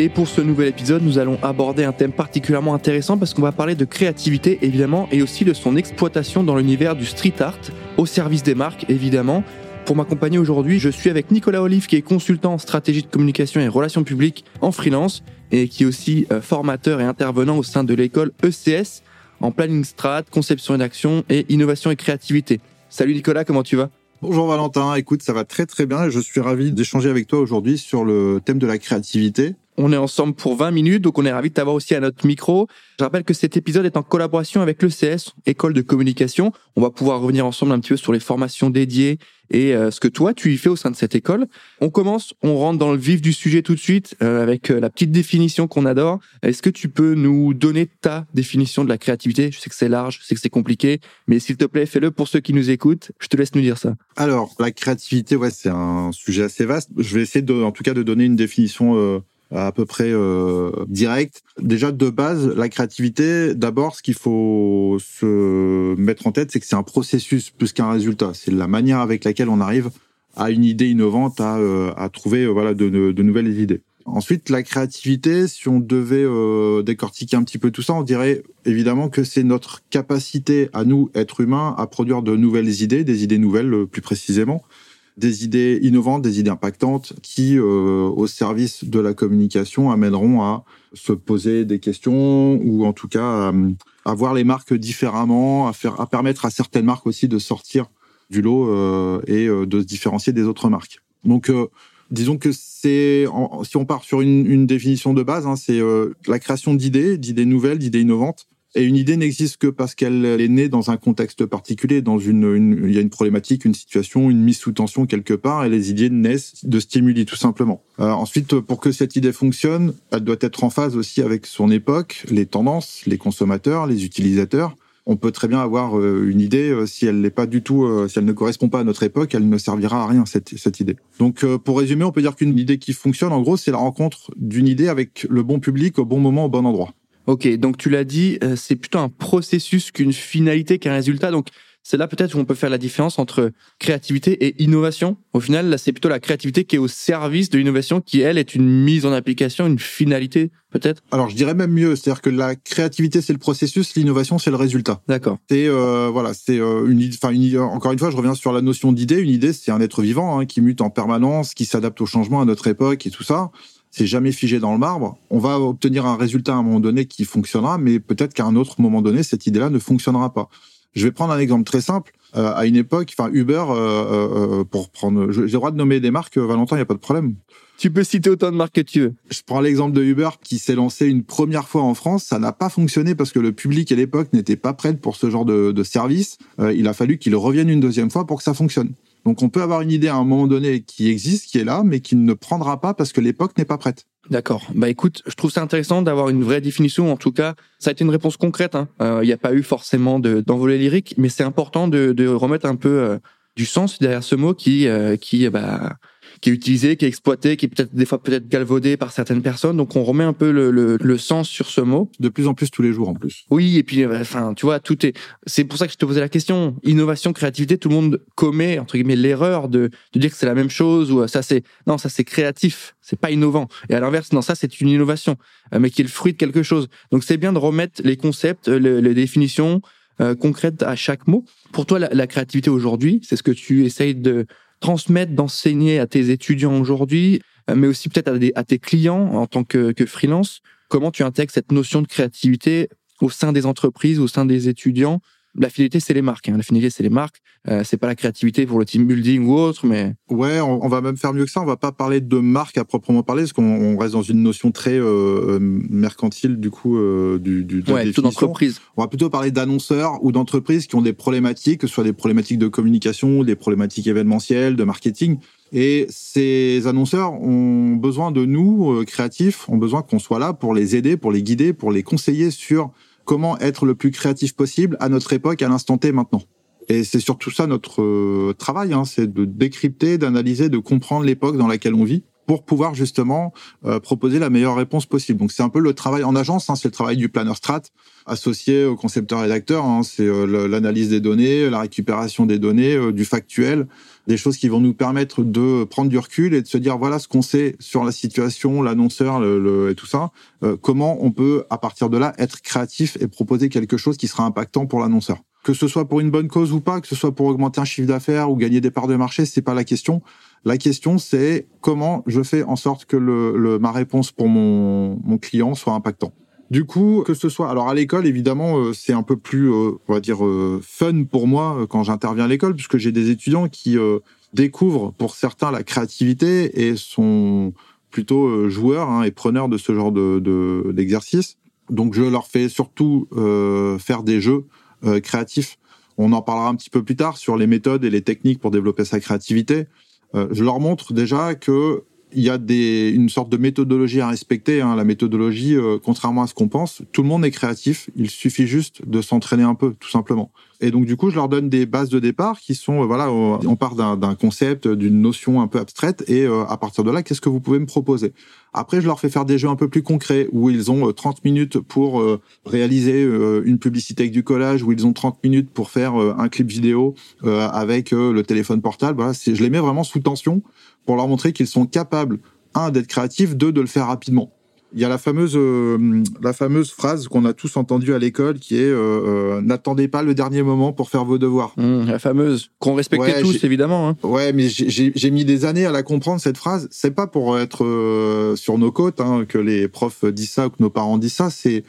Et pour ce nouvel épisode, nous allons aborder un thème particulièrement intéressant parce qu'on va parler de créativité évidemment et aussi de son exploitation dans l'univers du street art au service des marques évidemment. Pour m'accompagner aujourd'hui, je suis avec Nicolas Olive qui est consultant en stratégie de communication et relations publiques en freelance et qui est aussi euh, formateur et intervenant au sein de l'école ECS en planning strat, conception et d'action et innovation et créativité. Salut Nicolas, comment tu vas? Bonjour Valentin, écoute, ça va très très bien je suis ravi d'échanger avec toi aujourd'hui sur le thème de la créativité. On est ensemble pour 20 minutes, donc on est ravi de t'avoir aussi à notre micro. Je rappelle que cet épisode est en collaboration avec l'ECS, École de communication. On va pouvoir revenir ensemble un petit peu sur les formations dédiées et euh, ce que toi tu y fais au sein de cette école. On commence, on rentre dans le vif du sujet tout de suite euh, avec euh, la petite définition qu'on adore. Est-ce que tu peux nous donner ta définition de la créativité? Je sais que c'est large, je sais que c'est compliqué, mais s'il te plaît, fais-le pour ceux qui nous écoutent. Je te laisse nous dire ça. Alors, la créativité, ouais, c'est un sujet assez vaste. Je vais essayer de, en tout cas de donner une définition à peu près euh, direct. Déjà de base, la créativité, d'abord, ce qu'il faut se mettre en tête, c'est que c'est un processus plus qu'un résultat. C'est la manière avec laquelle on arrive à une idée innovante, à, euh, à trouver euh, voilà de, de, nouvelles idées. Ensuite, la créativité, si on devait euh, décortiquer un petit peu tout ça, on dirait évidemment que c'est notre capacité à nous, êtres humains, à produire de nouvelles idées, des idées nouvelles plus précisément, des idées innovantes, des idées impactantes qui, euh, au service de la communication, amèneront à se poser des questions ou en tout cas à, voir les marques différemment, à faire, à permettre à certaines marques aussi de sortir du lot euh, et euh, de se différencier des autres marques. Donc, disons que c'est, si on part sur une, une définition de base, hein, c'est la création d'idées, d'idées nouvelles, d'idées innovantes et une idée n'existe que parce qu'elle est née dans un contexte particulier, dans une, il y a une problématique, une situation, une mise sous tension quelque part, et les idées naissent de stimuli tout simplement. Euh, ensuite, pour que cette idée fonctionne, elle doit être en phase aussi avec son époque, les tendances, les consommateurs, les utilisateurs. On peut très bien avoir euh, une idée euh, si elle n'est pas du tout, si elle ne correspond pas à notre époque, elle ne servira à rien cette, cette idée. Donc, pour résumer, on peut dire qu'une idée qui fonctionne, en gros, c'est la rencontre d'une idée avec le bon public au bon moment, au bon endroit. Ok, donc tu l'as dit, euh, c'est plutôt un processus qu'une finalité, qu'un résultat. Donc c'est là peut-être où on peut faire la différence entre créativité et innovation. Au final, là, c'est plutôt la créativité qui est au service de l'innovation, qui elle est une mise en application, une finalité peut-être. Alors je dirais même mieux, c'est-à-dire que la créativité c'est le processus, l'innovation c'est le résultat. D'accord. C'est euh, voilà, c'est euh, une, enfin une, encore une fois, je reviens sur la notion d'idée. Une idée, c'est un être vivant hein, qui mute en permanence, qui s'adapte au changement à notre époque et tout ça c'est jamais figé dans le marbre. On va obtenir un résultat à un moment donné qui fonctionnera, mais peut-être qu'à un autre moment donné, cette idée-là ne fonctionnera pas. Je vais prendre un exemple très simple. Euh, à une époque, enfin Uber, euh, euh, pour prendre, j'ai le droit de nommer des marques, Valentin, il n'y a pas de problème. Tu peux citer autant de marques que tu veux. Je prends l'exemple de Uber qui s'est lancé une première fois en France. Ça n'a pas fonctionné parce que le public à l'époque n'était pas prêt pour ce genre de, de service. il a fallu qu'il revienne une deuxième fois pour que ça fonctionne. Donc on peut avoir une idée à un moment donné qui existe, qui est là, mais qui ne prendra pas parce que l'époque n'est pas prête. D'accord. Bah écoute, je trouve ça intéressant d'avoir une vraie définition. En tout cas, ça a été une réponse concrète. Hein. Euh, il n'y a pas eu forcément d'envolée lyrique, mais c'est important de, de, remettre un peu euh, du sens derrière ce mot qui, euh, qui bah, qui est utilisé, qui est exploité, qui est peut-être des fois peut-être galvaudé par certaines personnes. Donc on remet un peu le, le, le, sens sur ce mot. De plus en plus tous les jours en plus. Oui, et puis euh, enfin tu vois tout est. C'est pour ça que je te posais la question. Innovation, créativité, tout le monde commet entre guillemets l'erreur de, de dire que c'est la même chose ou euh, ça c'est non ça c'est créatif, c'est pas innovant. Et à l'inverse non ça c'est une innovation, euh, mais qui est le fruit de quelque chose. Donc c'est bien de remettre les concepts, les, les définitions concrètes à chaque mot. Pour toi la, la créativité aujourd'hui, c'est ce que tu essayes de transmettre, d'enseigner à tes étudiants aujourd'hui, euh, mais aussi peut-être à, tes clients en tant que, que freelance. Comment tu intègres cette notion de créativité au sein des entreprises, au sein des étudiants la finalité, c'est les marques. Hein. La finalité, c'est les marques. Euh, c'est pas la créativité pour le team building ou autre, mais ouais, on, va même faire mieux que ça. On va pas parler de marque à proprement parler, parce qu'on reste dans une notion très euh, mercantile du coup euh, du, du de ouais, d'entreprise. On va plutôt parler d'annonceurs ou d'entreprises qui ont des problématiques, que ce soit des problématiques de communication, des problématiques événementielles, de marketing. Et ces annonceurs ont besoin de nous, euh, créatifs, ont besoin qu'on soit là pour les aider, pour les guider, pour les conseiller sur comment être le plus créatif possible à notre époque, à l'instant T maintenant. Et c'est surtout ça notre euh, travail, hein, c'est de décrypter, d'analyser, de comprendre l'époque dans laquelle on vit pour pouvoir justement euh, proposer la meilleure réponse possible. Donc c'est un peu le travail en agence, hein, c'est le travail du planner strat associé au concepteur rédacteur, hein, c'est euh, l'analyse des données, la récupération des données, euh, du factuel, des choses qui vont nous permettre de prendre du recul et de se dire voilà ce qu'on sait sur la situation, l'annonceur le, et tout ça, comment on peut à partir de là être créatif et proposer quelque chose qui sera impactant pour l'annonceur que ce soit pour une bonne cause ou pas, que ce soit pour augmenter un chiffre d'affaires ou gagner des parts de marché, c'est pas la question. La question, c'est comment je fais en sorte que ma réponse pour mon, client soit impactant. Du coup, que ce soit, alors à l'école, évidemment, euh, c'est un peu plus, euh, on va dire, euh, fun pour moi quand j'interviens à l'école, puisque j'ai des étudiants qui découvrent, pour certains, la créativité et sont plutôt joueurs hein, et preneurs de ce genre de d'exercice. Donc, je leur fais surtout faire des jeux créatifs. On en parlera un petit peu plus tard sur les méthodes et les techniques pour développer sa créativité. Euh, je leur montre déjà que il y a des, une sorte de méthodologie à respecter. Hein. La méthodologie, euh, contrairement à ce qu'on pense, tout le monde est créatif. Il suffit juste de s'entraîner un peu, tout simplement. Et donc du coup, je leur donne des bases de départ qui sont, euh, voilà, on part d'un concept, d'une notion un peu abstraite, et euh, à partir de là, qu'est-ce que vous pouvez me proposer? Après, je leur fais faire des jeux un peu plus concrets, où ils ont 30 minutes pour réaliser une publicité avec du collage, où ils ont 30 minutes pour faire un clip vidéo avec le téléphone portable. Voilà, je les mets vraiment sous tension pour leur montrer qu'ils sont capables, un, d'être créatifs, deux, de le faire rapidement. Il y a la fameuse, euh, la fameuse phrase qu'on a tous entendue à l'école qui est euh, euh, n'attendez pas le dernier moment pour faire vos devoirs. Mmh, la fameuse qu'on respectait tous évidemment. Hein. Ouais, mais j'ai mis des années à la comprendre cette phrase. C'est pas pour être sur nos côtes hein, que les profs disent ça ou que nos parents disent ça. C'est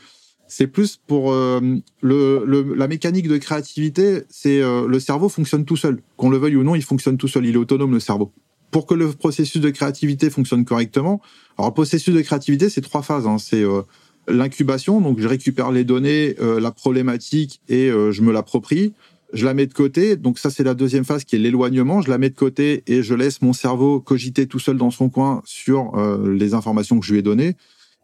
c'est plus pour le, le, la mécanique de créativité. C'est le cerveau fonctionne tout seul. Qu'on le veuille ou non, il fonctionne tout seul. Il est autonome le cerveau pour que le processus de créativité fonctionne correctement, alors le processus de créativité, c'est trois phases. Hein. C'est euh, l'incubation, donc je récupère les données, euh, la problématique et euh, je me l'approprie. Je la mets de côté, donc ça c'est la deuxième phase qui est l'éloignement. Je la mets de côté et je laisse mon cerveau cogiter tout seul dans son coin sur les informations que je lui ai données.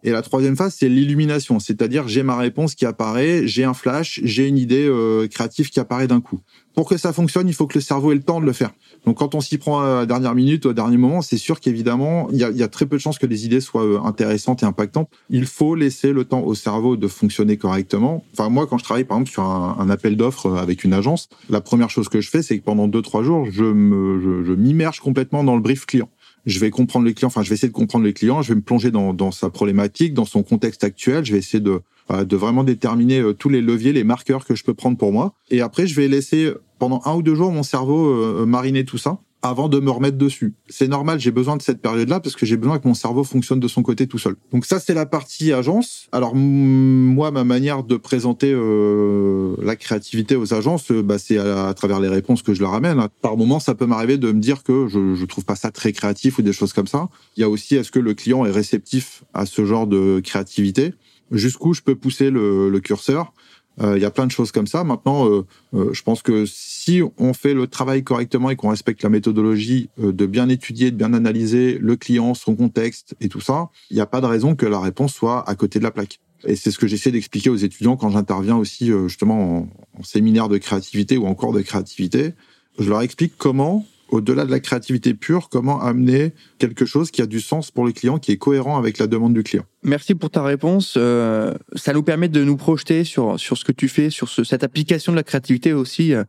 Et la troisième phase, c'est l'illumination, c'est-à-dire j'ai ma réponse qui apparaît, j'ai un flash, j'ai une idée créative qui apparaît d'un coup. Pour que ça fonctionne, il faut que le cerveau ait le temps de le faire. Donc quand on s'y prend à la dernière minute, au dernier moment, c'est sûr qu'évidemment, il y a, très peu de chances que les idées soient euh, intéressantes et impactantes. Il faut laisser le temps au cerveau de fonctionner correctement. Enfin, moi, quand je travaille par exemple sur un, appel d'offres euh, avec une agence, la première chose que je fais, c'est que pendant deux trois jours, je me, je, m'immerge complètement dans le brief client je vais comprendre les clients, enfin je vais essayer de comprendre les clients, je vais me plonger dans, dans sa problématique, dans son contexte actuel, je vais essayer de, de vraiment déterminer euh, tous les leviers, les marqueurs que je peux prendre pour moi. Et après, je vais laisser pendant un ou deux jours mon cerveau euh, mariner tout ça avant de me remettre dessus. C'est normal, j'ai besoin de cette période-là parce que j'ai besoin que mon cerveau fonctionne de son côté tout seul. Donc ça, c'est la partie agence. Alors moi, ma manière de présenter euh, la créativité aux agences, euh, bah, c'est à, travers les réponses que je leur amène. Par moment, ça peut m'arriver de me dire que je, je trouve pas ça très créatif ou des choses comme ça. Il y a aussi, est-ce que le client est réceptif à ce genre de créativité? Jusqu'où je peux pousser le, le curseur? Il y a plein de choses comme ça. Maintenant, euh, euh, je pense que si on fait le travail correctement et qu'on respecte la méthodologie de bien étudier, de bien analyser le client, son contexte et tout ça, il n'y a pas de raison que la réponse soit à côté de la plaque. Et c'est ce que j'essaie d'expliquer aux étudiants quand j'interviens aussi justement en, en séminaire de créativité ou en cours de créativité. Je leur explique comment au-delà de la créativité pure, comment amener quelque chose qui a du sens pour le client, qui est cohérent avec la demande du client. Merci pour ta réponse. Euh, ça nous permet de nous projeter sur, sur ce que tu fais, sur cette application de la créativité aussi. Euh,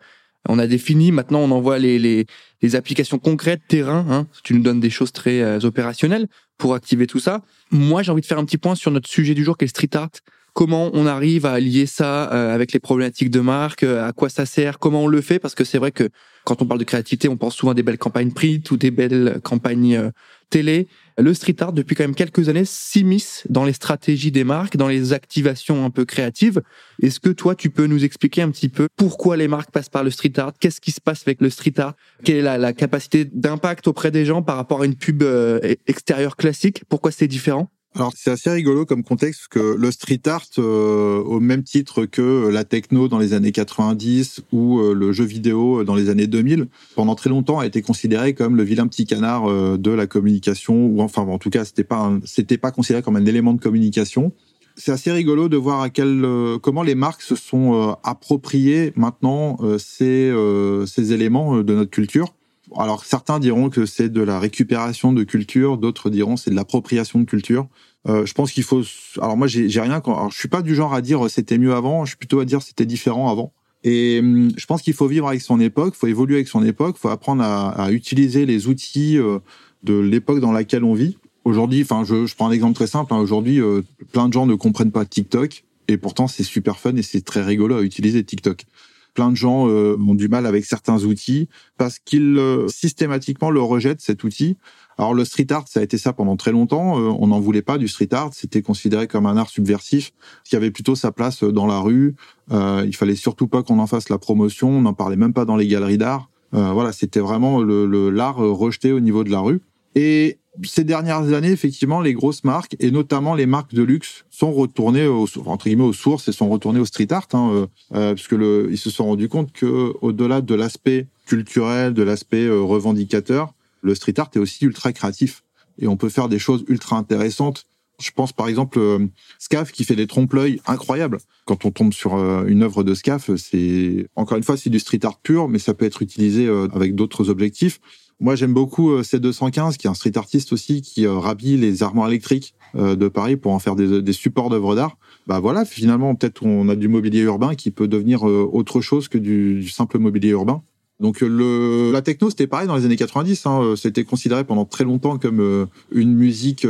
on a défini, maintenant on envoie les, les, applications concrètes, terrain. Hein. Tu nous donnes des choses très euh, opérationnelles pour activer tout ça. Moi, j'ai envie de faire un petit point sur notre sujet du jour qui est le street art comment on arrive à lier ça euh, avec les problématiques de marque, euh, à quoi ça sert, comment on le fait, parce que c'est vrai que quand on parle de créativité, on pense souvent à des belles campagnes print ou des belles campagnes euh, télé. Le street art, depuis quand même quelques années, s'immisce dans les stratégies des marques, dans les activations un peu créatives. Est-ce que toi, tu peux nous expliquer un petit peu pourquoi les marques passent par le street art? Qu'est-ce qui se passe avec le street art? Quelle est la, la capacité d'impact auprès des gens par rapport à une pub extérieure classique? Pourquoi c'est différent? Alors c'est assez rigolo comme contexte que le street art, euh, au même titre que la techno dans les années 90 ou euh, le jeu vidéo dans les années 2000, pendant très longtemps a été considéré comme le vilain petit canard euh, de la communication, ou enfin en tout cas c'était pas c'était pas considéré comme un élément de communication. c'est assez rigolo de voir à quel euh, comment les marques se sont euh, appropriées maintenant euh, ces ces éléments de notre culture. Alors certains diront que c'est de la récupération de culture, d'autres diront c'est de l'appropriation de culture. Je pense qu'il faut. Alors moi j'ai rien. Alors, je suis pas du genre à dire c'était mieux avant. Je suis plutôt à dire c'était différent avant. Et hum, je pense qu'il faut vivre avec son époque, faut évoluer avec son époque, faut apprendre à, à utiliser les outils de l'époque dans laquelle on vit. Aujourd'hui, enfin, je, je, prends un exemple très simple. Hein. Aujourd'hui, euh, plein de gens ne comprennent pas TikTok, et pourtant c'est super fun et c'est très rigolo à utiliser TikTok. Plein de gens euh, ont du mal avec certains outils parce qu'ils euh, systématiquement le rejettent cet outil. Alors le street art, ça a été ça pendant très longtemps. on n'en voulait pas du street art. C'était considéré comme un art subversif qui avait plutôt sa place dans la rue. il fallait surtout pas qu'on en fasse la promotion. On n'en parlait même pas dans les galeries d'art. voilà, c'était vraiment le l'art rejeté au niveau de la rue. Et ces dernières années, effectivement, les grosses marques et notamment les marques de luxe sont retournées au, entre guillemets aux sources et sont retournées au street art, hein, euh, euh parce que le, ils se sont rendus compte que au-delà de l'aspect culturel, de l'aspect euh, revendicateur, le street art est aussi ultra créatif et on peut faire des choses ultra intéressantes. Je pense par exemple euh, Scaf qui fait des trompe-l'œil incroyables. Quand on tombe sur une œuvre de Scaf, c'est encore une fois c'est du street art pur, mais ça peut être utilisé avec d'autres objectifs. Moi, j'aime beaucoup euh, C215, qui est un street artiste aussi, qui euh, rhabille les armoires électriques euh, de Paris pour en faire des, supports d'œuvres d'art. Bah voilà, finalement, peut-être on a du mobilier urbain qui peut devenir autre chose que du simple mobilier urbain. Donc le, la techno, c'était pareil dans les années 90. Hein, c'était considéré pendant très longtemps comme une musique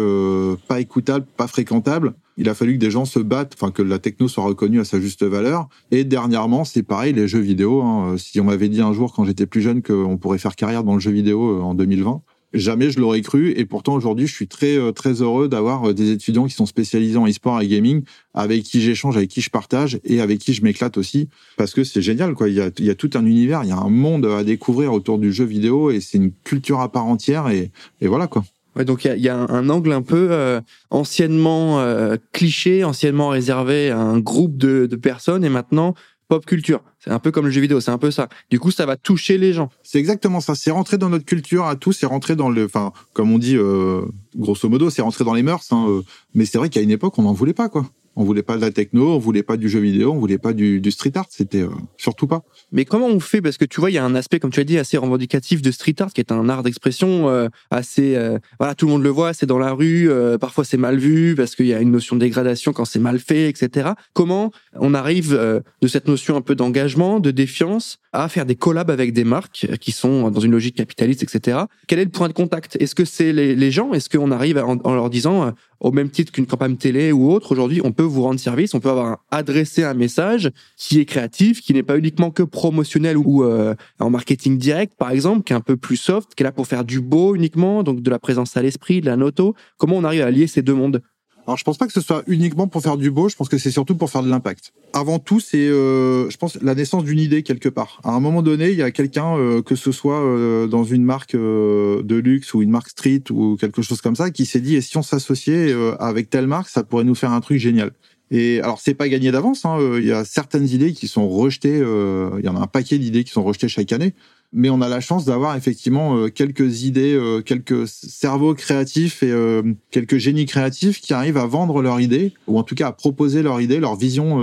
pas écoutable, pas fréquentable il a fallu que des gens se battent, enfin que la techno soit reconnue à sa juste valeur. Et dernièrement, c'est pareil, les jeux vidéo. Hein. Si on m'avait dit un jour quand j'étais plus jeune qu'on pourrait faire carrière dans le jeu vidéo euh, en 2020, jamais je l'aurais cru. Et pourtant aujourd'hui, je suis très euh, très heureux d'avoir euh, des étudiants qui sont spécialisés en e-sport et gaming, avec qui j'échange, avec qui je partage et avec qui je m'éclate aussi, parce que c'est génial quoi. Il y a il y a tout un univers, il y a un monde à découvrir autour du jeu vidéo et c'est une culture à part entière et, et voilà quoi. Ouais, donc il y a, un, angle un peu euh, anciennement euh, cliché, anciennement réservé à un groupe de, de personnes, et maintenant pop culture. C'est un peu comme le jeu vidéo, c'est un peu ça. Du coup, ça va toucher les gens. C'est exactement ça. C'est rentré dans notre culture à tous, c'est rentré dans le, enfin, comme on dit, euh, grosso modo, c'est rentré dans les mœurs. Hein, euh. mais c'est vrai qu'à une époque, on n'en voulait pas, quoi. On voulait pas de la techno, on voulait pas du jeu vidéo, on voulait pas du, du street art. C'était euh, surtout pas. Mais comment on fait? Parce que tu vois, il y a un aspect, comme tu as dit, assez revendicatif de street art, qui est un art d'expression euh, assez. Euh, voilà, tout le monde le voit, c'est dans la rue. parfois, c'est mal vu parce qu'il y a une notion de dégradation quand c'est mal fait, etc. Comment on arrive de cette notion un peu d'engagement, de défiance, à faire des collabs avec des marques qui sont dans une logique capitaliste, etc. Quel est le point de contact? Est-ce que c'est les, gens? Est-ce qu'on arrive en, en, leur disant, au même titre qu'une campagne télé ou autre, aujourd'hui, on peut vous rendre service, on peut avoir adressé un message qui est créatif, qui n'est pas uniquement que promotionnel ou euh, en marketing direct, par exemple, qui est un peu plus soft, qui est là pour faire du beau uniquement, donc de la présence à l'esprit, de la noto. Comment on arrive à lier ces deux mondes? Alors je pense pas que ce soit uniquement pour faire du beau, je pense que c'est surtout pour faire de l'impact. Avant tout, c'est euh, je pense la naissance d'une idée quelque part. À un moment donné, il y a quelqu'un euh, que ce soit euh, dans une marque euh, de luxe ou une marque street ou quelque chose comme ça qui s'est dit et si on s'associait euh, avec telle marque, ça pourrait nous faire un truc génial. Et alors c'est pas gagné d'avance, hein, il y a certaines idées qui sont rejetées, il y en a un paquet d'idées qui sont rejetées chaque année mais on a la chance d'avoir effectivement euh, quelques idées, euh, quelques cerveaux créatifs et euh, quelques génies créatifs qui arrivent à vendre leur idée, ou en tout cas à proposer leur idée, leur vision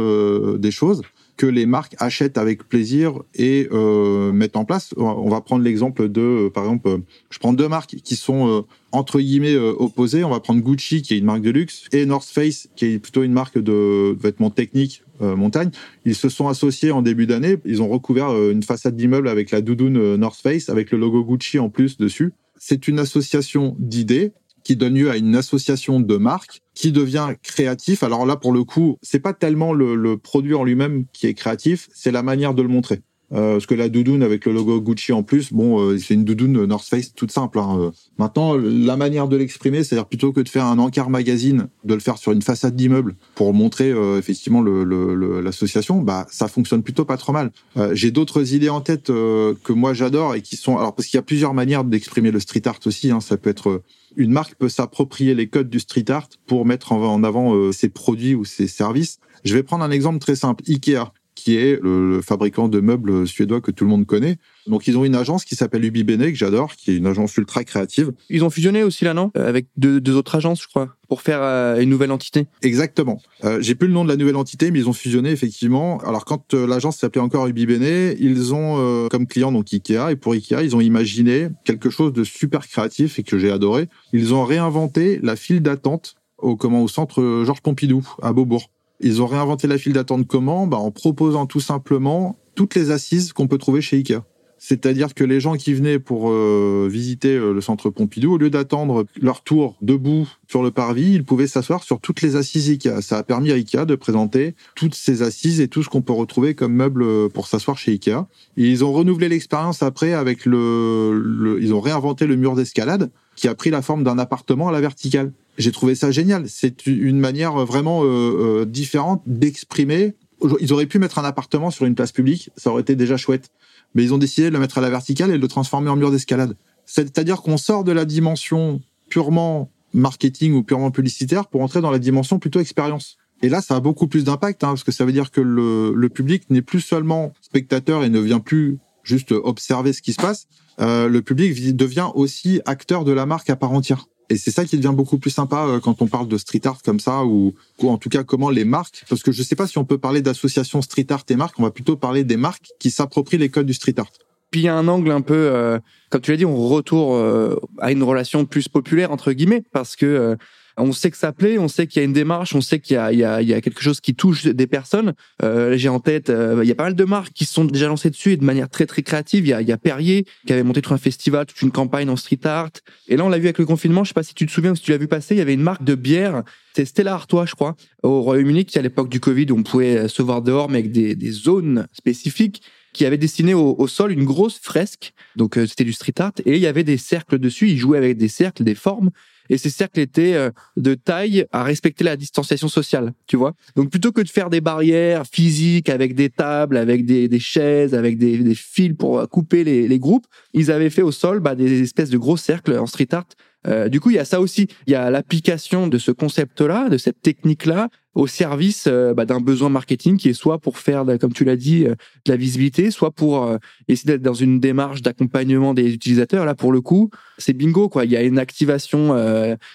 des choses que les marques achètent avec plaisir et euh, mettent en place. On va prendre l'exemple de, par exemple, je prends deux marques qui sont entre guillemets opposées. On va prendre Gucci qui est une marque de luxe et North Face qui est plutôt une marque de vêtements techniques euh, montagne. Ils se sont associés en début d'année. Ils ont recouvert euh, une façade d'immeuble avec la doudoune euh, North Face, avec le logo Gucci en plus dessus. C'est une association d'idées qui donne lieu à une association de marques qui devient créatif. Alors là, pour le coup, c'est pas tellement le, le produit en lui-même qui est créatif, c'est la manière de le montrer. Euh, parce que la doudoune avec le logo Gucci en plus, bon, euh, c'est une doudoune North Face toute simple. Hein. Euh. Maintenant, la manière de l'exprimer, c'est-à-dire plutôt que de faire un encart magazine, de le faire sur une façade d'immeuble pour montrer effectivement l'association, le, bah ça fonctionne plutôt pas trop mal. J'ai d'autres idées en tête que moi j'adore et qui sont alors parce qu'il y a plusieurs manières d'exprimer le street art aussi. Hein. Ça peut être une marque peut s'approprier les codes du street art pour mettre en avant ses produits ou ses services. Je vais prendre un exemple très simple. Ikea qui est le, fabricant de meubles suédois que tout le monde connaît. Donc ils ont une agence qui s'appelle Ubi Bene que j'adore, qui est une agence ultra créative. Ils ont fusionné aussi là, non? Euh, Avec deux, deux, autres agences, je crois, pour faire euh, une nouvelle entité. Exactement. Euh, J'ai plus le nom de la nouvelle entité, mais ils ont fusionné effectivement. Alors quand euh, l'agence s'appelait encore Ubi Bene, ils ont euh, comme client donc Ikea et pour Ikea, ils ont imaginé quelque chose de super créatif et que j'ai adoré. Ils ont réinventé la file d'attente au comment au centre Georges Pompidou à Beaubourg. Ils ont réinventé la file d'attente comment? Bah, En proposant tout simplement toutes les assises qu'on peut trouver chez Ikea. C'est-à-dire que les gens qui venaient pour euh, visiter euh, le centre Pompidou, au lieu d'attendre leur tour debout sur le parvis, ils pouvaient s'asseoir sur toutes les assises Ikea. Ça a permis à Ikea de présenter toutes ces assises et tout ce qu'on peut retrouver comme meubles pour s'asseoir chez Ikea. Ils ont renouvelé l'expérience après avec le, ils ont réinventé le mur d'escalade qui a pris la forme d'un appartement à la verticale. J'ai trouvé ça génial. C'est une manière vraiment euh, euh, différente d'exprimer. Ils auraient pu mettre un appartement sur une place publique, ça aurait été déjà chouette mais ils ont décidé de le mettre à la verticale et de le transformer en mur d'escalade. C'est-à-dire qu'on sort de la dimension purement marketing ou purement publicitaire pour entrer dans la dimension plutôt expérience. Et là, ça a beaucoup plus d'impact, hein, parce que ça veut dire que le, le public n'est plus seulement spectateur et ne vient plus juste observer ce qui se passe. Euh, le public devient aussi acteur de la marque à part entière. Et c'est ça qui devient beaucoup plus sympa euh, quand on parle de street art comme ça, ou, ou en tout cas comment les marques, parce que je sais pas si on peut parler d'association street art et marques, on va plutôt parler des marques qui s'approprient les codes du street art. Puis il y a un angle un peu, euh, comme tu l'as dit, on retourne euh, à une relation plus populaire entre guillemets, parce que euh, on sait que ça plaît, on sait qu'il y a une démarche, on sait qu'il y y, y a quelque chose qui touche des personnes. Euh, J'ai en tête, euh, il y a pas mal de marques qui sont déjà lancées dessus et de manière très très créative. Il y a, il y a Perrier qui avait monté tout un festival, toute une campagne en street art. Et là, on l'a vu avec le confinement. Je sais pas si tu te souviens ou si tu l'as vu passer. Il y avait une marque de bière, c'est Stella Artois, je crois, au Royaume-Uni, qui à l'époque du Covid, on pouvait se voir dehors, mais avec des, des zones spécifiques qui avait dessiné au, au, sol une grosse fresque. Donc euh, c'était du street art et il y avait des cercles dessus. Il jouait avec des cercles, des formes. Et ces cercles étaient euh, de taille à respecter la distanciation sociale, tu vois. Donc plutôt que de faire des barrières physiques avec des tables, avec des, des chaises, avec des, des, fils pour couper les, les, groupes, ils avaient fait au sol bah, des espèces de gros cercles en street art. Euh, du coup, il y a ça aussi. Il y a l'application de ce concept-là, de cette technique-là, au service euh, bah, d'un besoin marketing qui est soit pour faire, comme tu l'as dit, euh, de la visibilité, soit pour essayer d'être dans une démarche d'accompagnement des utilisateurs. Là, pour le coup, c'est bingo quoi. Il y a une activation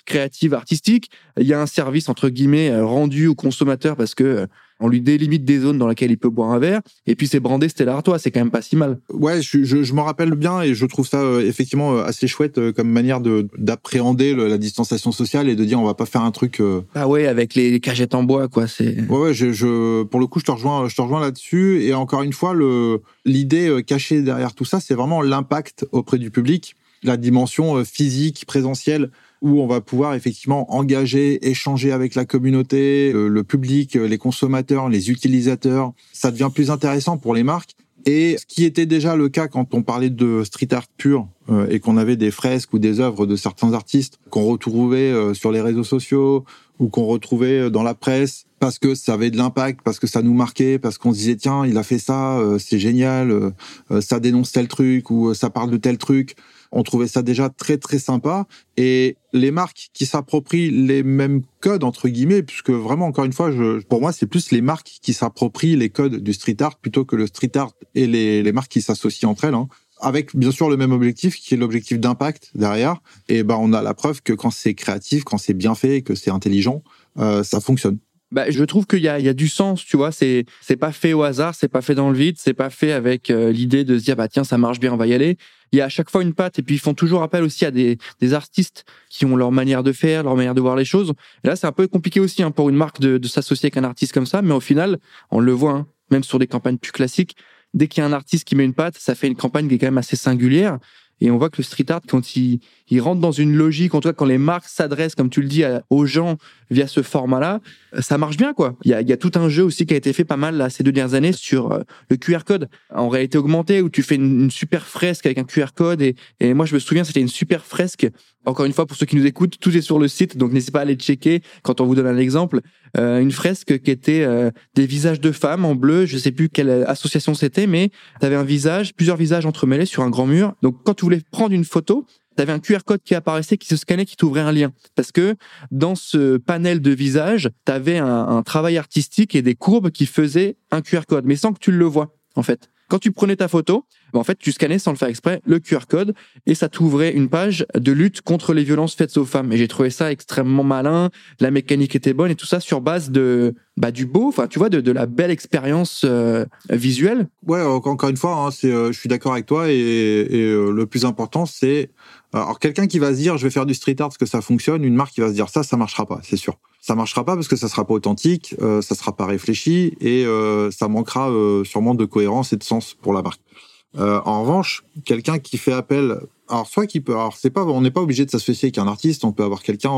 créative, artistique. Il y a un service entre guillemets rendu au consommateur parce que on lui délimite des zones dans lesquelles il peut boire un verre, et puis c'est brandé Stella Artois, c'est quand même pas si mal. Ouais, je, je, je m'en rappelle bien et je trouve ça euh, effectivement euh, assez chouette euh, comme manière de d'appréhender la distanciation sociale et de dire on va pas faire un truc. Euh... Ah ouais, avec les, les, cagettes en bois, quoi. C'est. Ouais, ouais. Je, je, pour le coup, je te rejoins, je te rejoins là-dessus. Et encore une fois, le l'idée cachée derrière tout ça, c'est vraiment l'impact auprès du public, la dimension physique, présentielle où on va pouvoir effectivement engager, échanger avec la communauté, le, le, public, les consommateurs, les utilisateurs. Ça devient plus intéressant pour les marques. Et ce qui était déjà le cas quand on parlait de street art pur euh, et qu'on avait des fresques ou des œuvres de certains artistes qu'on retrouvait euh, sur les réseaux sociaux ou qu'on retrouvait dans la presse parce que ça avait de l'impact, parce que ça nous marquait, parce qu'on se disait tiens il a fait ça, euh, c'est génial, ça dénonce tel truc ou ça parle de tel truc. On trouvait ça déjà très très sympa. Et les marques qui s'approprient les mêmes codes entre guillemets, puisque vraiment encore une fois, je, pour moi c'est plus les marques qui s'approprient les codes du street art plutôt que le street art et les, les marques qui s'associent entre elles. Hein. Avec bien sûr le même objectif qui est l'objectif d'impact derrière. Et ben on a la preuve que quand c'est créatif quand c'est bien fait que c'est intelligent euh, ça fonctionne bah, je trouve qu'il y a, il y a du sens, tu vois. C'est, c'est pas fait au hasard, c'est pas fait dans le vide, c'est pas fait avec euh, l'idée de se dire bah tiens ça marche bien, on va y aller. Il y a à chaque fois une patte et puis ils font toujours appel aussi à des, des artistes qui ont leur manière de faire, leur manière de voir les choses. Là c'est un peu compliqué aussi hein, pour une marque de, de s'associer avec un artiste comme ça, mais au final on le voit, hein, même sur des campagnes plus classiques, dès qu'il y a un artiste qui met une patte, ça fait une campagne qui est quand même assez singulière. Et on voit que le street art, quand il, il rentre dans une logique, en tout cas quand les marques s'adressent, comme tu le dis, aux gens via ce format-là, ça marche bien, quoi. Il y a, il y a tout un jeu aussi qui a été fait pas mal là, ces deux dernières années sur euh, le QR code en réalité augmentée, où tu fais une, une super fresque avec un QR code. Et, et moi, je me souviens, c'était une super fresque. Encore une fois, pour ceux qui nous écoutent, tout est sur le site, donc n'hésitez pas à aller checker quand on vous donne un exemple. Euh, une fresque qui était euh, des visages de femmes en bleu, je sais plus quelle association c'était, mais tu avais un visage, plusieurs visages entremêlés sur un grand mur. Donc quand tu voulais prendre une photo, tu avais un QR code qui apparaissait, qui se scannait, qui t'ouvrait un lien. Parce que dans ce panel de visages, tu avais un, un, travail artistique et des courbes qui faisaient un QR code, mais sans que tu le vois, en fait. Quand tu prenais ta photo, bah, en fait, tu scannais sans le faire exprès le QR code et ça t'ouvrait une page de lutte contre les violences faites aux femmes. Et j'ai trouvé ça extrêmement malin. La mécanique était bonne et tout ça sur base de bah, du beau, enfin tu vois, de, de la belle expérience euh, visuelle. Ouais, encore une fois, hein, c'est, euh, je suis d'accord avec toi et, euh, le plus important, c'est alors quelqu'un qui va se dire je vais faire du street art parce que ça fonctionne, une marque qui va se dire ça, ça marchera pas, c'est sûr. Ça marchera pas parce que ça sera pas authentique, euh, ça sera pas réfléchi et euh, ça manquera euh, sûrement de cohérence et de sens pour la marque. Euh, en revanche, quelqu'un qui fait appel, alors soit qui peut, alors c'est pas, on n'est pas obligé de s'associer avec un artiste, on peut avoir quelqu'un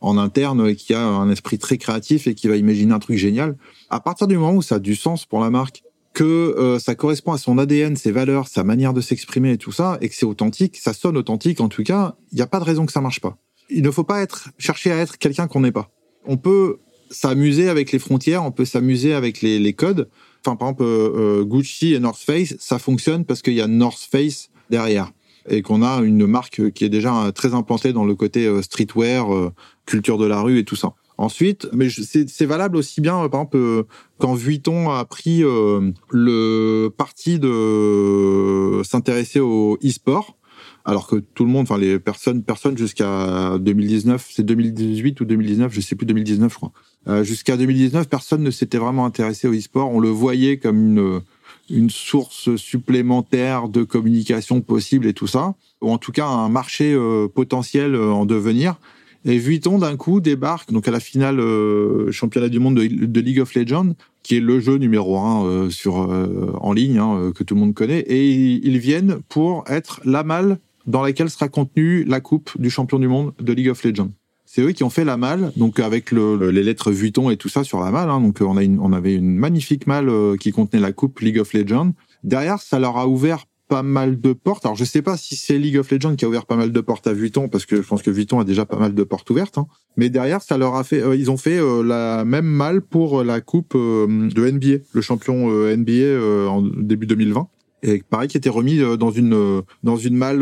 en interne qui a un esprit très créatif et qui va imaginer un truc génial. À partir du moment où ça a du sens pour la marque, que ça correspond à son ADN, ses valeurs, sa manière de s'exprimer et tout ça, et que c'est authentique, ça sonne authentique en tout cas, il n'y a pas de raison que ça marche pas. Il ne faut pas être chercher à être quelqu'un qu'on n'est pas. On peut s'amuser avec les frontières, on peut s'amuser avec les, codes. Enfin, par exemple, euh, Gucci et North Face, ça fonctionne parce qu'il y a North Face derrière et qu'on a une marque qui est déjà très implantée dans le côté euh, streetwear, euh, culture de la rue et tout ça. Ensuite, mais c'est valable aussi bien, par exemple, euh, quand Vuitton a pris euh, le parti de s'intéresser au e-sport, alors que tout le monde, enfin les personnes, personnes jusqu'à 2019, c'est 2018 ou 2019, je sais plus 2019, je crois. Euh, jusqu'à 2019, personne ne s'était vraiment intéressé au e-sport. On le voyait comme une une source supplémentaire de communication possible et tout ça, ou en tout cas un marché euh, potentiel euh, en devenir. Et Vuitton d'un coup débarque donc à la finale euh, championnat du monde de, League of Legends, qui est le jeu numéro un euh, sur euh, en ligne hein, que tout le monde connaît, et ils viennent pour être la malle dans laquelle sera contenue la coupe du champion du monde de League of Legends. C'est eux qui ont fait la malle, donc avec le, les lettres Vuitton et tout ça sur la malle. Hein, donc on, a une, on avait une magnifique malle euh, qui contenait la coupe League of Legends. Derrière, ça leur a ouvert pas mal de portes. Alors je sais pas si c'est League of Legends qui a ouvert pas mal de portes à Vuitton, parce que je pense que Vuitton a déjà pas mal de portes ouvertes. Hein. Mais derrière, ça leur a fait, euh, ils ont fait euh, la même malle pour la coupe euh, de NBA, le champion euh, NBA en début 2020 et pareil qui était remis dans une dans une malle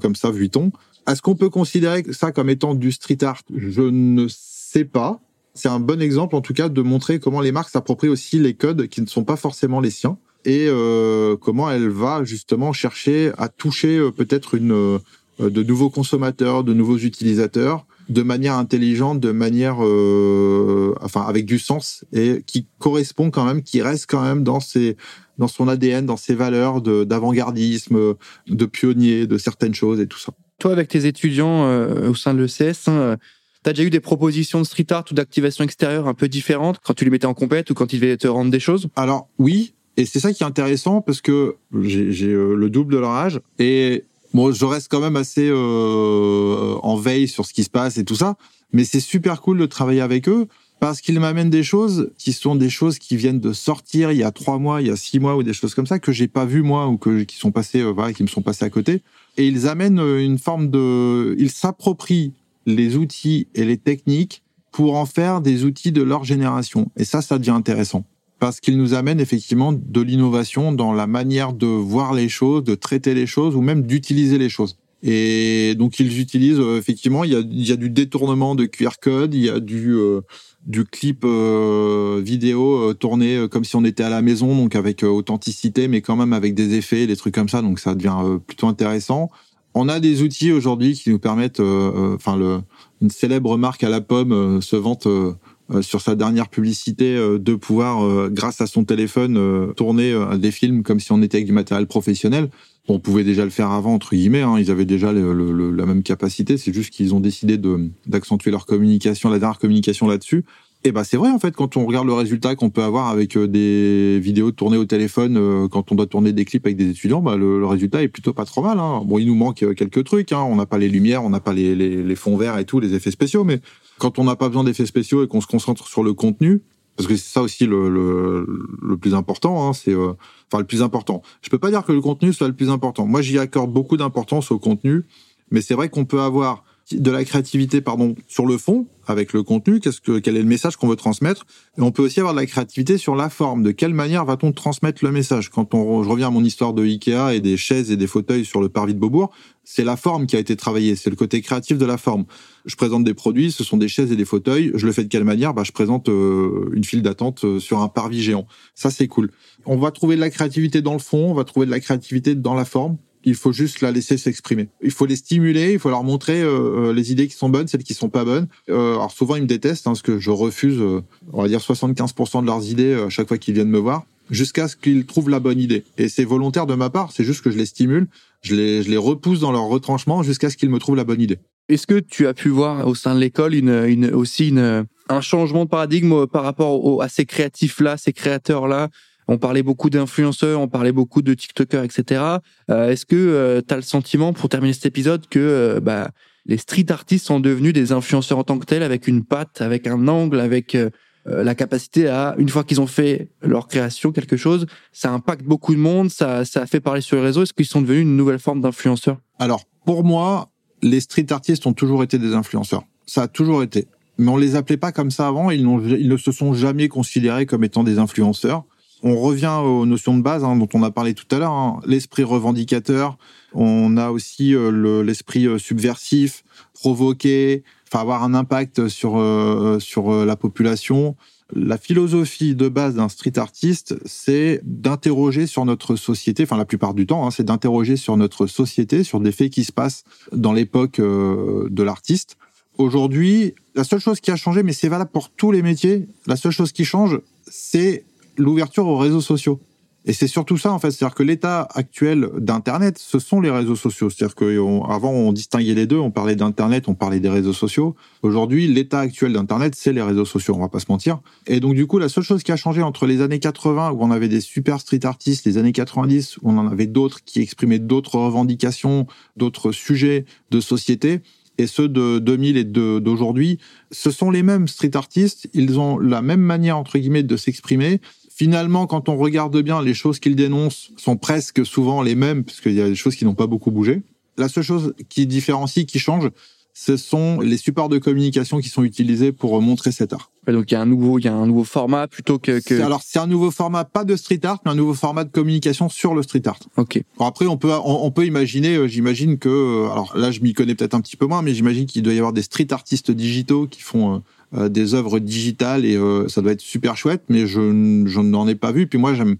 comme ça Vuitton. Est-ce qu'on peut considérer ça comme étant du street art? Je ne sais pas. C'est un bon exemple, en tout cas, de montrer comment les marques s'approprient aussi les codes qui ne sont pas forcément les siens et euh, comment elle va justement chercher à toucher euh, peut-être une euh, de nouveaux consommateurs, de nouveaux utilisateurs de manière intelligente, de manière, euh, enfin, avec du sens et qui correspond quand même, qui reste quand même dans ses, dans son ADN, dans ses valeurs de d'avant-gardisme, de pionnier, de certaines choses et tout ça. Toi, avec tes étudiants euh, au sein de l'ECS, hein, tu as déjà eu des propositions de street art ou d'activation extérieure un peu différentes quand tu les mettais en compète ou quand ils devaient te rendre des choses? Alors oui, et c'est ça qui est intéressant parce que j'ai euh, le double de leur âge et bon, je reste quand même assez euh, en veille sur ce qui se passe et tout ça, mais c'est super cool de travailler avec eux parce qu'ils m'amènent des choses qui sont des choses qui viennent de sortir il y a trois mois, il y a six mois ou des choses comme ça que j'ai pas vu moi ou que qui sont passées, euh, voilà, qui me sont passées à côté. Et ils amènent euh, une forme de, ils s'approprient les outils et les techniques pour en faire des outils de leur génération. Et ça, ça devient intéressant parce qu'ils nous amènent effectivement de l'innovation dans la manière de voir les choses, de traiter les choses ou même d'utiliser les choses. Et donc ils utilisent euh, effectivement, il y a, du détournement de QR code, il y a du euh, clip euh, vidéo tourné comme si on était à la maison, donc avec authenticité, mais quand même avec des effets, des trucs comme ça, donc ça devient plutôt intéressant. On a des outils aujourd'hui qui nous permettent, enfin une célèbre marque à la pomme se vante sur sa dernière publicité de pouvoir, grâce à son téléphone, tourner des films comme si on était avec du matériel professionnel on pouvait déjà le faire avant entre guillemets. Hein, ils avaient déjà le, le, la même capacité. C'est juste qu'ils ont décidé d'accentuer leur communication, la dernière communication là-dessus. Et bah c'est vrai en fait quand on regarde le résultat qu'on peut avoir avec euh, des vidéos tournées au téléphone euh, quand on doit tourner des clips avec des étudiants, bah le, résultat est plutôt pas trop mal. Hein. Bon, il nous manque euh, quelques trucs. Hein. On n'a pas les lumières, on n'a pas les, les, les fonds verts et tout, les effets spéciaux. Mais quand on n'a pas besoin d'effets spéciaux et qu'on se concentre sur le contenu, parce que c'est ça aussi le, le, le plus important. Hein, c'est euh, enfin le plus important. Je peux pas dire que le contenu soit le plus important. Moi, j'y accorde beaucoup d'importance au contenu, mais c'est vrai qu'on peut avoir de la créativité pardon sur le fond avec le contenu, qu'est-ce que quel est le message qu'on veut transmettre et on peut aussi avoir de la créativité sur la forme, de quelle manière va-t-on transmettre le message? Quand on je reviens à mon histoire de Ikea et des chaises et des fauteuils sur le parvis de Beaubourg, c'est la forme qui a été travaillée, c'est le côté créatif de la forme. Je présente des produits, ce sont des chaises et des fauteuils, je le fais de quelle manière? Bah je présente euh, une file d'attente euh, sur un parvis géant. Ça c'est cool. On va trouver de la créativité dans le fond, on va trouver de la créativité dans la forme il faut juste la laisser s'exprimer. Il faut les stimuler, il faut leur montrer euh, euh, les idées qui sont bonnes, celles qui sont pas bonnes. Euh, alors souvent ils me détestent hein, parce que je refuse, on va dire 75% de leurs idées à chaque fois qu'ils viennent me voir, jusqu'à ce qu'ils trouvent la bonne idée. Et c'est volontaire de ma part, c'est juste que je les stimule, je les, je les repousse dans leur retranchement jusqu'à ce qu'ils me trouvent la bonne idée. Est-ce que tu as pu voir au sein de l'école aussi un changement de paradigme par rapport à ces créatifs-là, ces créateurs-là? On parlait beaucoup d'influenceurs, on parlait beaucoup de TikTokers, etc. Euh, est-ce que euh, tu as le sentiment, pour terminer cet épisode, que euh, bah, les street artistes sont devenus des influenceurs en tant que tels, avec une patte, avec un angle, avec la capacité à, une fois qu'ils ont fait leur création, quelque chose, ça impacte beaucoup de monde, ça, ça fait parler sur les réseaux. Est-ce qu'ils sont devenus une nouvelle forme d'influenceurs? Alors, pour moi, les street artistes ont toujours été des influenceurs. Ça a toujours été. Mais on les appelait pas comme ça avant. Ils, ils ne se sont jamais considérés comme étant des influenceurs on revient aux notions de base hein, dont on a parlé tout à l'heure, hein. l'esprit revendicateur. On a aussi euh, l'esprit euh, subversif, provoquer, avoir un impact sur euh, sur la population. La philosophie de base d'un street artiste, c'est d'interroger sur notre société, enfin la plupart du temps, hein, c'est d'interroger sur notre société, sur des faits qui se passent dans l'époque de l'artiste. Aujourd'hui, la seule chose qui a changé, mais c'est valable pour tous les métiers, la seule chose qui change, c'est l'ouverture aux réseaux sociaux. Et c'est surtout ça, en fait. C'est-à-dire que l'état actuel d'Internet, ce sont les réseaux sociaux. C'est-à-dire qu'avant, on, distinguait les deux. On parlait d'Internet, on parlait des réseaux sociaux. Aujourd'hui, l'état actuel d'Internet, c'est les réseaux sociaux. On va pas se mentir. Et donc, du coup, la seule chose qui a changé entre les années 80, où on avait des super street artistes, les années 90, où on en avait d'autres qui exprimaient d'autres revendications, d'autres sujets de société, et ceux de 2000 et d'aujourd'hui, ce sont les mêmes street artistes. Ils ont la même manière, entre guillemets, de s'exprimer finalement, quand on regarde bien, les choses qu'il dénonce sont presque souvent les mêmes, puisqu'il y a des choses qui n'ont pas beaucoup bougé. La seule chose qui différencie, qui change, ce sont les supports de communication qui sont utilisés pour montrer cet art. donc il y a un nouveau, il y a un nouveau format plutôt que. que... Alors c'est un nouveau format, pas de street art, mais un nouveau format de communication sur le street art. Ok. après on peut on, peut imaginer, euh, j'imagine que euh, alors là je m'y connais peut-être un petit peu moins, mais j'imagine qu'il doit y avoir des street artistes digitaux qui font euh, des œuvres digitales et euh, ça doit être super chouette, mais je, je n'en ai pas vu. Puis moi, j'aime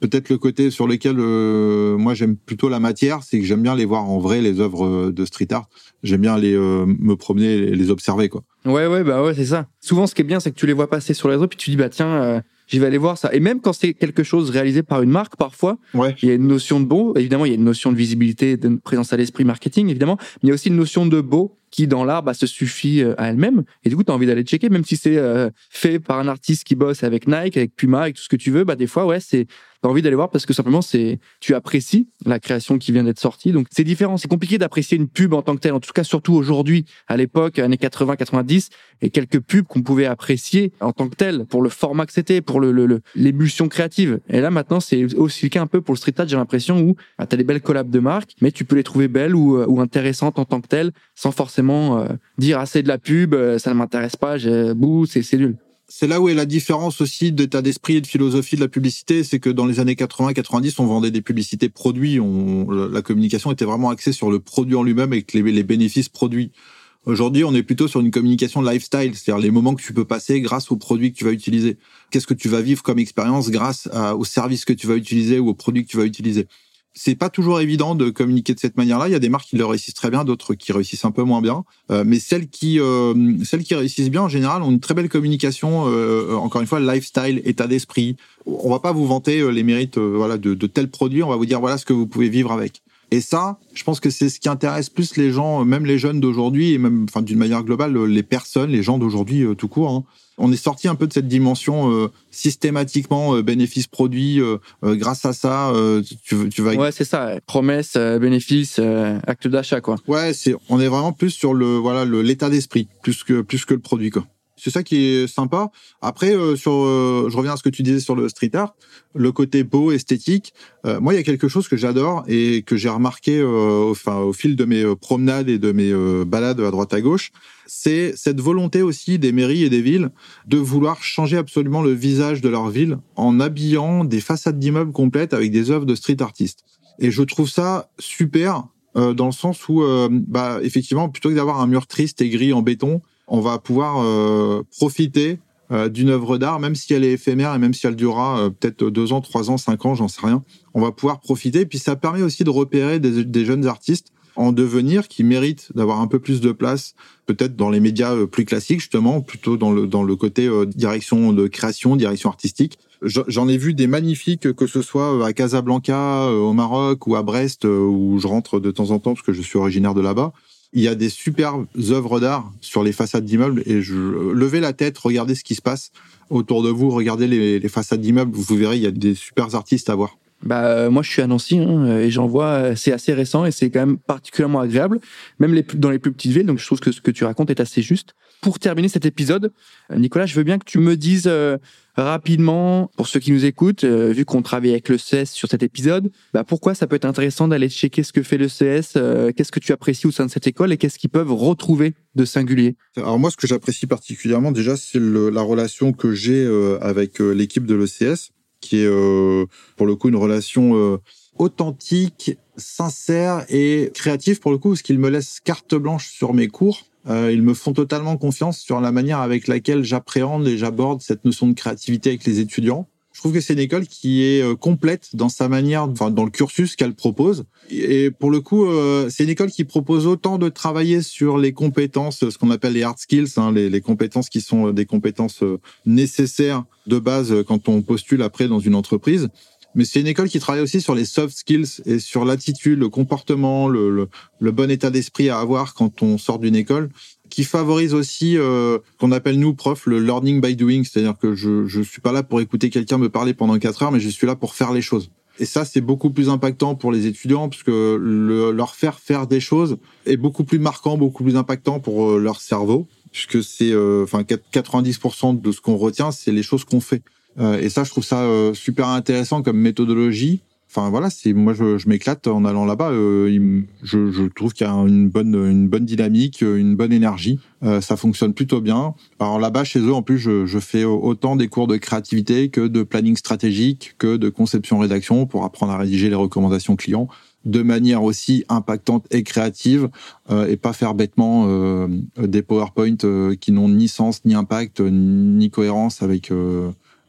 peut-être le côté sur lequel euh, moi j'aime plutôt la matière, c'est que j'aime bien les voir en vrai les œuvres de street art. J'aime bien les me promener, et les observer quoi. Ouais ouais bah ouais c'est ça. Souvent ce qui est bien c'est que tu les vois passer sur les réseaux puis tu dis bah tiens j'y vais aller voir ça. Et même quand c'est quelque chose réalisé par une marque, parfois, ouais. il y a une notion de beau. Évidemment, il y a une notion de visibilité, de présence à l'esprit marketing, évidemment. Mais il y a aussi une notion de beau qui, dans l'art, bah, se suffit euh, à elle-même. Et du coup, tu as envie d'aller checker, même si c'est euh, fait par un artiste qui bosse avec Nike, avec Puma, avec tout ce que tu veux. Bah, des fois, ouais, c'est t'as envie d'aller voir parce que simplement c'est tu apprécies la création qui vient d'être sortie donc c'est différent c'est compliqué d'apprécier une pub en tant que telle en tout cas surtout aujourd'hui à l'époque années 80 90 et quelques pubs qu'on pouvait apprécier en tant que telle pour le format que c'était pour le l'émulsion créative et là maintenant c'est aussi le cas un peu pour le street art j'ai l'impression où bah, tu as des belles collabs de marques mais tu peux les trouver belles ou, euh, ou intéressantes en tant que telles sans forcément euh, dire assez ah, de la pub euh, ça ne m'intéresse pas bouh c'est nul c'est là où est la différence aussi d'état d'esprit et de philosophie de la publicité, c'est que dans les années 80-90, on vendait des publicités produits, la communication était vraiment axée sur le produit en lui-même et les bénéfices produits. Aujourd'hui, on est plutôt sur une communication lifestyle, c'est-à-dire les moments que tu peux passer grâce aux produits que tu vas utiliser. Qu'est-ce que tu vas vivre comme expérience grâce aux services que tu vas utiliser ou aux produits que tu vas utiliser? C'est pas toujours évident de communiquer de cette manière-là. Il y a des marques qui le réussissent très bien, d'autres qui réussissent un peu moins bien. Euh, mais celles qui, euh, celles qui réussissent bien, en général, ont une très belle communication. Euh, encore une fois, lifestyle, état d'esprit. On va pas vous vanter les mérites, voilà, de, de tels produits. On va vous dire voilà ce que vous pouvez vivre avec. Et ça, je pense que c'est ce qui intéresse plus les gens, même les jeunes d'aujourd'hui, et même, enfin, d'une manière globale, les personnes, les gens d'aujourd'hui tout court. Hein on est sorti un peu de cette dimension euh, systématiquement euh, bénéfice produit euh, grâce à ça tu, tu vas ouais c'est ça. Promesse bénéfice acte d'achat quoi. Ouais c'est on est vraiment plus sur le voilà l'état d'esprit plus que plus que le produit quoi C'est ça qui est sympa. Après, euh, sur, euh, je reviens à ce que tu disais sur le street art, le côté beau, esthétique. Euh, moi, il y a quelque chose que j'adore et que j'ai remarqué enfin, au fil de mes promenades et de mes balades à droite à gauche, c'est cette volonté aussi des mairies et des villes de vouloir changer absolument le visage de leur ville en habillant des façades d'immeubles complètes avec des œuvres de street artistes. Et je trouve ça super dans le sens où, bah, effectivement, plutôt que d'avoir un mur triste et gris en béton, on va pouvoir euh, profiter euh, d'une œuvre d'art, même si elle est éphémère et même si elle durera euh, peut-être deux ans, trois ans, cinq ans, j'en sais rien. On va pouvoir profiter. Et puis ça permet aussi de repérer des, jeunes artistes en devenir qui méritent d'avoir un peu plus de place, peut-être dans les médias plus classiques justement, plutôt dans le dans le côté direction de création, direction artistique. J'en ai vu des magnifiques, que ce soit à Casablanca, au Maroc ou à Brest, où je rentre de temps en temps parce que je suis originaire de là-bas il y a des superbes œuvres d'art sur les façades d'immeubles et je levez la tête, regardez ce qui se passe autour de vous, regardez les, façades d'immeubles, vous verrez, il y a des super artistes à voir. Bah euh, moi je suis à Nancy hein, et j'en vois, euh, c'est assez récent et c'est quand même particulièrement agréable, même dans les plus petites villes. Donc je trouve que ce que tu racontes est assez juste. Pour terminer cet épisode, euh, Nicolas, je veux bien que tu me dises rapidement, pour ceux qui nous écoutent, euh, vu qu'on travaille avec le CS sur cet épisode, bah pourquoi ça peut être intéressant d'aller checker ce que fait le CS, euh, qu'est-ce que tu apprécies au sein de cette école et qu'est-ce qu'ils peuvent retrouver de singulier? Alors moi, ce que j'apprécie particulièrement déjà, c'est la relation que j'ai euh, avec l'équipe de l'ECS, qui est pour le coup une relation authentique, sincère et créative pour le coup, parce qu'il me laisse carte blanche sur mes cours. Euh, ils me font totalement confiance sur la manière avec laquelle j'appréhende et j'aborde cette notion de créativité avec les étudiants. Je trouve que c'est une école qui est euh, complète dans sa manière, enfin dans le cursus qu'elle propose. Et pour le coup, euh, c'est une école qui propose autant de travailler sur les compétences, ce qu'on appelle les hard skills, hein, les, les, compétences qui sont des compétences nécessaires de base quand on postule après dans une entreprise, mais c'est une école qui travaille aussi sur les soft skills et sur l'attitude, le comportement, le, le, bon état d'esprit à avoir quand on sort d'une école, qui favorise aussi euh, qu'on appelle nous profs le learning by doing, c'est-à-dire que je je suis pas là pour écouter quelqu'un me parler pendant quatre heures, mais je suis là pour faire les choses. Et ça, c'est beaucoup plus impactant pour les étudiants, parce que le, leur faire faire des choses est beaucoup plus marquant, beaucoup plus impactant pour euh, leur cerveau, puisque c'est, euh, enfin, 90% de ce qu'on retient, c'est les choses qu'on fait. Euh, et ça, je trouve ça euh, super intéressant comme méthodologie. Enfin voilà, c'est moi je, m'éclate en allant là-bas. Euh, je, trouve qu'il y a une bonne une bonne dynamique, une bonne énergie. Ça fonctionne plutôt bien. Alors là-bas chez eux, en plus, je, fais autant des cours de créativité que de planning stratégique, que de conception rédaction pour apprendre à rédiger les recommandations clients de manière aussi impactante et créative et pas faire bêtement des PowerPoint qui n'ont ni sens ni impact ni cohérence avec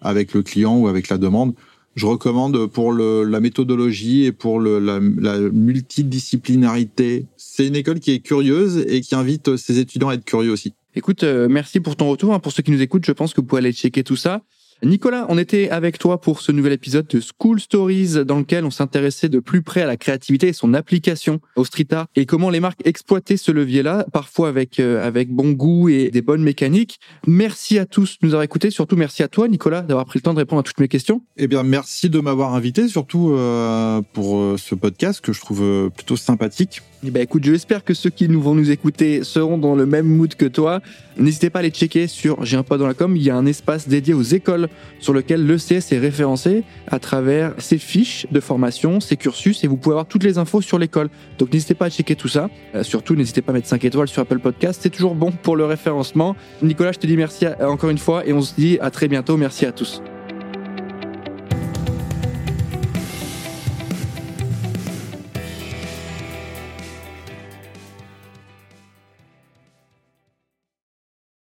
avec le client ou avec la demande. Je recommande pour le, la méthodologie et pour le, la, la multidisciplinarité. C'est une école qui est curieuse et qui invite ses étudiants à être curieux aussi. Écoute, euh, merci pour ton retour. Hein. Pour ceux qui nous écoutent, je pense que vous pouvez aller checker tout ça. Nicolas, on était avec toi pour ce nouvel épisode de School Stories dans lequel on s'intéressait de plus près à la créativité et son application au street art et comment les marques exploitaient ce levier-là, parfois avec euh, avec bon goût et des bonnes mécaniques. Merci à tous de nous avoir écoutés, surtout merci à toi Nicolas d'avoir pris le temps de répondre à toutes mes questions. Eh bien, merci de m'avoir invité, surtout euh, pour euh, ce podcast que je trouve plutôt sympathique. Eh ben écoute, j'espère que ceux qui nous vont nous écouter seront dans le même mood que toi. N'hésitez pas à les checker sur J'ai un pas dans la com. Il y a un espace dédié aux écoles sur lequel l'ECS est référencé à travers ses fiches de formation, ses cursus, et vous pouvez avoir toutes les infos sur l'école. Donc n'hésitez pas à checker tout ça. Euh, surtout, n'hésitez pas à mettre 5 étoiles sur Apple Podcast. C'est toujours bon pour le référencement. Nicolas, je te dis merci encore une fois et on se dit à très bientôt. Merci à tous.